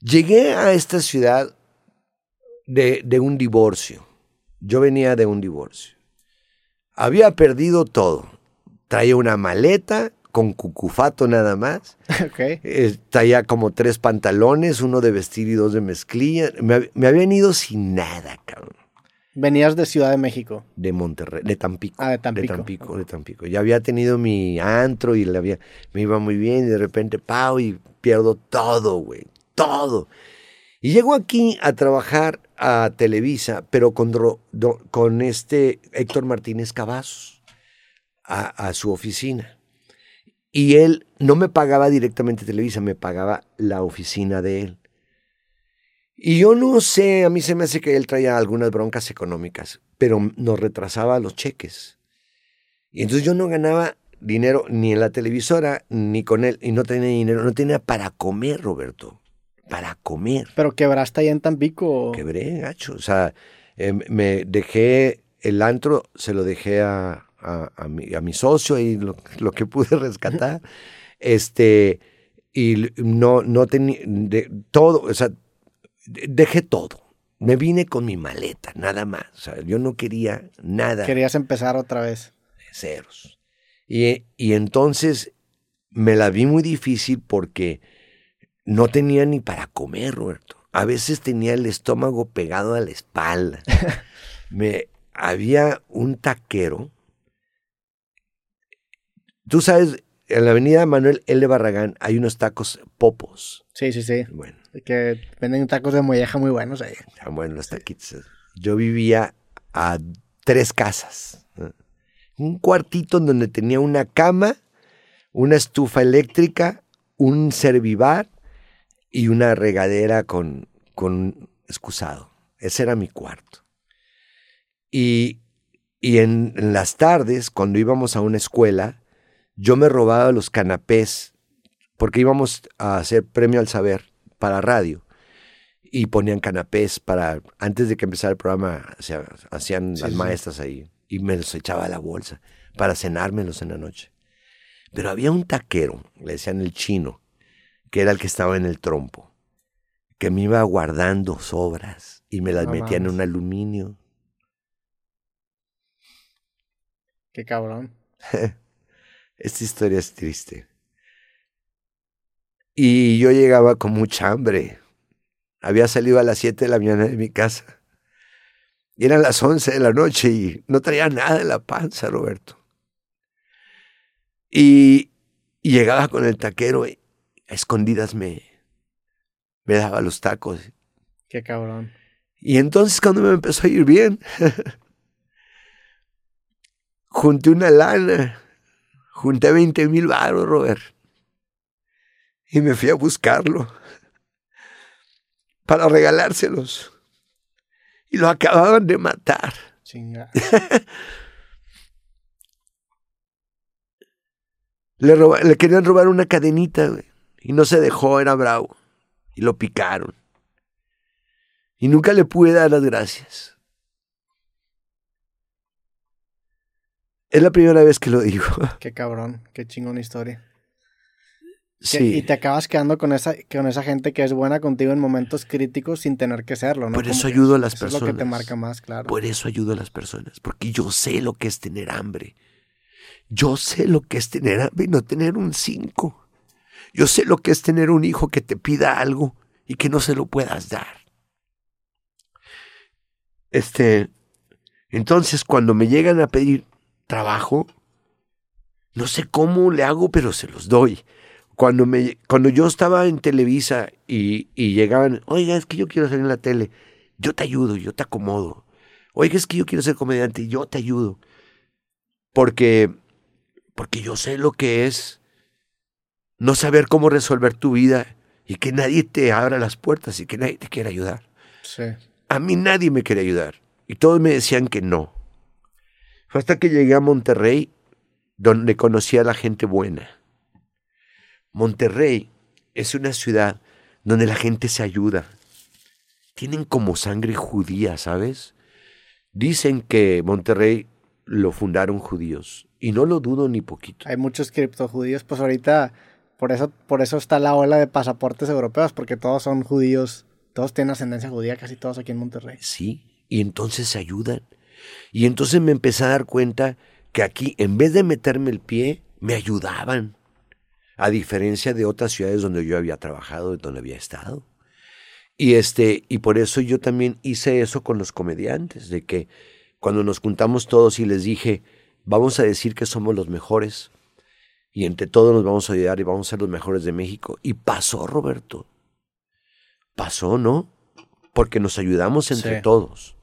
Llegué a esta ciudad de, de un divorcio. Yo venía de un divorcio. Había perdido todo. Traía una maleta con cucufato nada más. Ok. Eh, traía como tres pantalones, uno de vestir y dos de mezclilla. Me, me habían ido sin nada, cabrón. Venías de Ciudad de México. De Monterrey, de Tampico. Ah, de Tampico. De Tampico, de Tampico. Ya había tenido mi antro y le había, me iba muy bien y de repente, pau, y pierdo todo, güey. Todo. Y llego aquí a trabajar a Televisa, pero con, con este Héctor Martínez Cavazos, a, a su oficina. Y él no me pagaba directamente Televisa, me pagaba la oficina de él. Y yo no sé, a mí se me hace que él traía algunas broncas económicas, pero nos retrasaba los cheques. Y entonces yo no ganaba dinero ni en la televisora ni con él, y no tenía dinero, no tenía para comer, Roberto, para comer. Pero quebraste ahí en Tampico. Quebré, gacho. O sea, eh, me dejé el antro, se lo dejé a, a, a mi, a mi socio y lo, lo que pude rescatar. este, y no, no tenía, todo, o sea, de- dejé todo. Me vine con mi maleta, nada más. O sea, yo no quería nada Querías empezar otra vez. ceros. Y, y entonces me la vi muy difícil porque no tenía ni para comer, Roberto. A veces tenía el estómago pegado a la espalda. me había un taquero. Tú sabes, en la avenida Manuel L. Barragán hay unos tacos popos. Sí, sí, sí. Bueno, Que venden tacos de molleja muy buenos ahí. están buenos los taquitos. Yo vivía a tres casas. Un cuartito en donde tenía una cama, una estufa eléctrica, un servivar y una regadera con, con excusado. Ese era mi cuarto. Y, y en, en las tardes, cuando íbamos a una escuela, yo me robaba los canapés, porque íbamos a hacer premio al saber para radio y ponían canapés para, antes de que empezara el programa, hacían Sí, las sí. maestras ahí y me los echaba a la bolsa para cenármelos en la noche. Pero había un taquero, le decían el chino, que era el que estaba en el trompo, que me iba guardando sobras y me las No metía en un aluminio. Qué cabrón. Esta historia es triste. Y yo llegaba con mucha hambre. Había salido a las 7 de la mañana de mi casa. Y eran las 11 de la noche y no traía nada en la panza, Roberto. Y, y llegaba con el taquero y a escondidas me, me daba los tacos. Qué cabrón. Y entonces cuando me empezó a ir bien, junté una lana, junté 20 mil baros, Robert. Y me fui a buscarlo para regalárselos. Y lo acababan de matar. Chinga. Le, roba- le querían robar una cadenita, güey. Y no se dejó, era bravo. Y lo picaron. Y nunca le pude dar las gracias. Es la primera vez que lo digo. Qué cabrón. Qué chingona historia. Sí. Y te acabas quedando con esa, con esa gente que es buena contigo en momentos críticos sin tener que serlo, ¿no? Por Como eso que ayudo a las eso Es lo que te personas. marca más, claro. Por eso ayudo a las personas. Porque yo sé lo que es tener hambre. Yo sé lo que es tener hambre y no tener un cinco. Yo sé lo que es tener un hijo que te pida algo y que no se lo puedas dar. Este, entonces cuando me llegan a pedir trabajo, no sé cómo le hago, pero se los doy. Cuando, me, cuando yo estaba en Televisa y, llegaban, oiga, es que yo quiero salir en la tele, yo te ayudo, yo te acomodo. Oiga, es que yo quiero ser comediante, yo te ayudo. Porque, porque yo sé lo que es no saber cómo resolver tu vida y que nadie te abra las puertas y que nadie te quiera ayudar. Sí. A mí nadie me quería ayudar y todos me decían que no. Fue hasta que llegué a Monterrey donde conocí a la gente buena. Monterrey es una ciudad donde la gente se ayuda. Tienen como sangre judía, ¿sabes? Dicen que Monterrey lo fundaron judíos y no lo dudo ni poquito. Hay muchos criptojudíos. Pues ahorita Por eso, por eso está la ola de pasaportes europeos, porque todos son judíos, todos tienen ascendencia judía, casi todos aquí en Monterrey. Sí, y entonces se ayudan. Y entonces me empecé a dar cuenta que aquí, en vez de meterme el pie, me ayudaban. A diferencia de otras ciudades donde yo había trabajado, donde había estado. Y este, y por eso yo también hice eso con los comediantes, de que cuando nos juntamos todos y les dije, vamos a decir que somos los mejores, y entre todos nos vamos a ayudar y vamos a ser los mejores de México. Y pasó, Roberto. Pasó, ¿no? Porque nos ayudamos entre Sí. todos.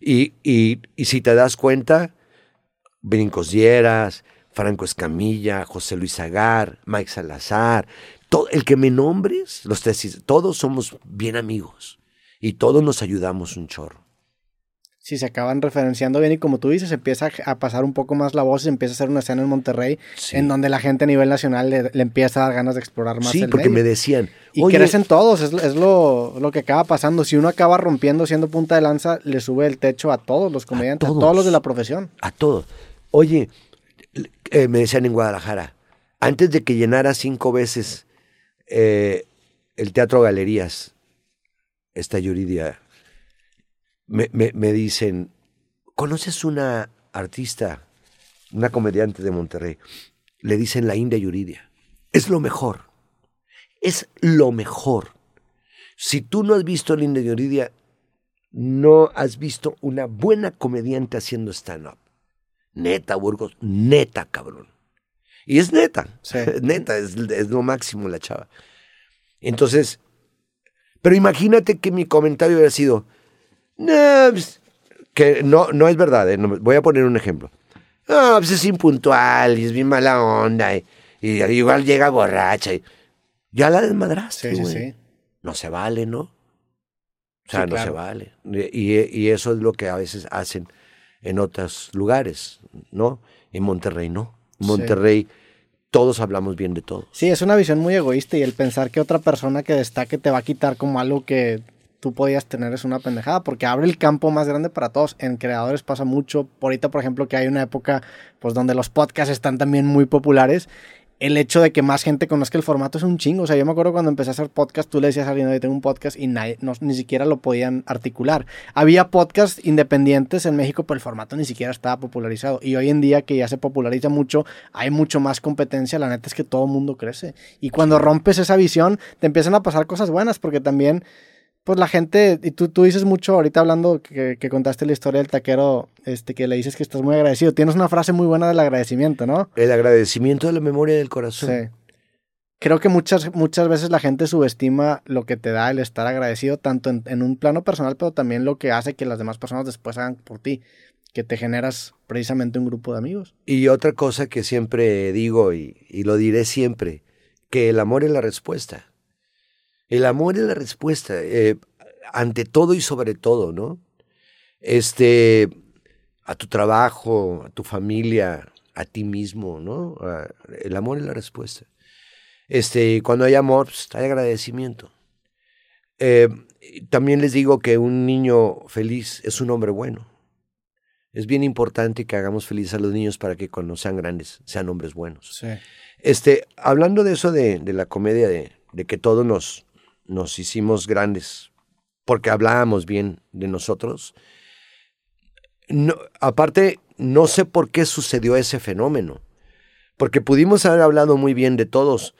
Y, y, y si te das cuenta, Brincos Dieras, Franco Escamilla, José Luis Agar, Mike Salazar, todo, el que me nombres, los tesis, todos somos bien amigos y todos nos ayudamos un chorro. Si se acaban referenciando bien y como tú dices, empieza a pasar un poco más la voz, se empieza a hacer una escena en Monterrey Sí. en donde la gente a nivel nacional le, le empieza a dar ganas de explorar más Sí, el porque medio. me decían, Y "Oye, crecen todos, es, es lo, lo que acaba pasando. Si uno acaba rompiendo siendo punta de lanza, le sube el techo a todos los comediantes, a todos, todos. los de la profesión. a todos. Oye, eh, me decían en Guadalajara, antes de que llenara cinco veces eh, el Teatro Galerías, esta Yuridia, me, me- me dicen, ¿conoces una artista, una comediante de Monterrey? Le dicen la India Yuridia. Es lo mejor. Es lo mejor. Si tú no has visto la India Yuridia, no has visto una buena comediante haciendo stand-up. Neta, Burgos, neta, cabrón. Y es neta, Sí. neta, es, es lo máximo la chava. Entonces, pero imagínate que mi comentario hubiera sido, no, pues, que no, no es verdad, eh, no, voy a poner un ejemplo. No, pues es impuntual y es bien mala onda y, y igual llega borracha. Y, ya la desmadraste, Sí, sí, sí. No se vale, ¿no? O sea, Sí, no se vale. Y, y eso es lo que a veces hacen en otros lugares, ¿no? En Monterrey no. En. Monterrey todos hablamos bien de todos. Sí, es una visión muy egoísta y el pensar que otra persona que destaque te va a quitar como algo que tú podías tener es una pendejada, porque abre el campo más grande para todos. En creadores pasa mucho. Ahorita, por ejemplo, que hay una época pues donde los podcasts están también muy populares. El hecho de que más gente conozca el formato es un chingo. O sea, yo me acuerdo cuando empecé a hacer podcast, tú le decías a alguien, oye, tengo un podcast y nadie, no- ni siquiera lo podían articular. Había podcasts independientes en México, pero el formato ni siquiera estaba popularizado. Y hoy en día que ya se populariza mucho, hay mucho más competencia. La neta es que todo el mundo crece. Y cuando rompes esa visión, te empiezan a pasar cosas buenas, porque también, pues la gente, y tú, tú dices mucho ahorita hablando que, que contaste la historia del taquero, este, que le dices que estás muy agradecido. Tienes una frase muy buena del agradecimiento, ¿no? El agradecimiento de la memoria del corazón. Sí. Creo que muchas, muchas veces la gente subestima lo que te da el estar agradecido, tanto en, en un plano personal, pero también lo que hace que las demás personas después hagan por ti, que te generas precisamente un grupo de amigos. Y otra cosa que siempre digo y, y lo diré siempre, que el amor es la respuesta. El amor es la respuesta, eh, ante todo y sobre todo, ¿no? Este, a tu trabajo, a tu familia, a ti mismo, ¿no? El amor es la respuesta. Este, cuando hay amor, pues, hay agradecimiento. Eh, también les digo que un niño feliz es un hombre bueno. Es bien importante que hagamos felices a los niños para que cuando sean grandes sean hombres buenos. Sí. Este, hablando de eso de, de la comedia, de, de que todos nos, nos hicimos grandes porque hablábamos bien de nosotros, no, aparte, no sé por qué sucedió ese fenómeno. Porque pudimos haber hablado muy bien de todos,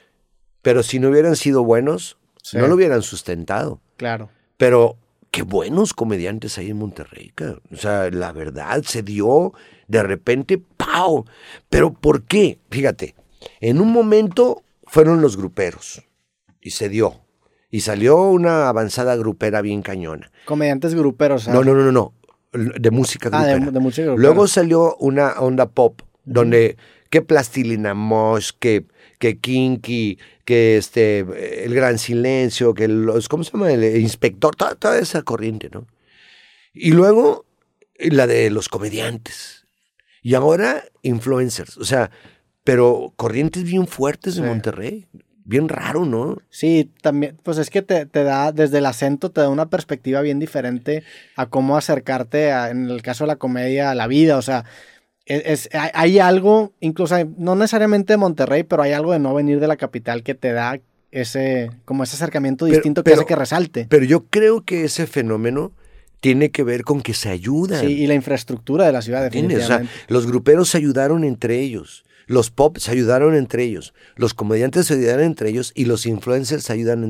pero si no hubieran sido buenos, Sí. no lo hubieran sustentado. Claro. Pero qué buenos comediantes hay en Monterrey, cabrón. O sea, la verdad se dio de repente, ¡pau! Pero ¿por qué? Fíjate, en un momento fueron los gruperos y se dio. Y salió una avanzada grupera bien cañona. Comediantes gruperos. sea, No, no, no, no, no. De música Ah, grupera. de, de música grupera. Luego salió una onda pop, donde que Plastilina Mosh, que, que Kinky, que este, el Gran Silencio, que los, ¿cómo se llama? El inspector, toda, toda esa corriente, ¿no? Y luego la de los comediantes. Y ahora influencers, o sea, pero corrientes bien fuertes de Sí. Monterrey. Bien raro, ¿no? Sí, también, pues es que te, te da, desde el acento, te da una perspectiva bien diferente a cómo acercarte, a- en el caso de la comedia, a la vida. O sea, es, hay algo, incluso no necesariamente de Monterrey, pero hay algo de no venir de la capital que te da ese, como ese acercamiento distinto que hace que resalte. Pero yo creo que ese fenómeno tiene que ver con que se ayudan. Sí, y la infraestructura de la ciudad, definitivamente. los gruperos se ayudaron entre ellos, los pop se ayudaron entre ellos, los comediantes se ayudaron entre ellos y los influencers se ayudan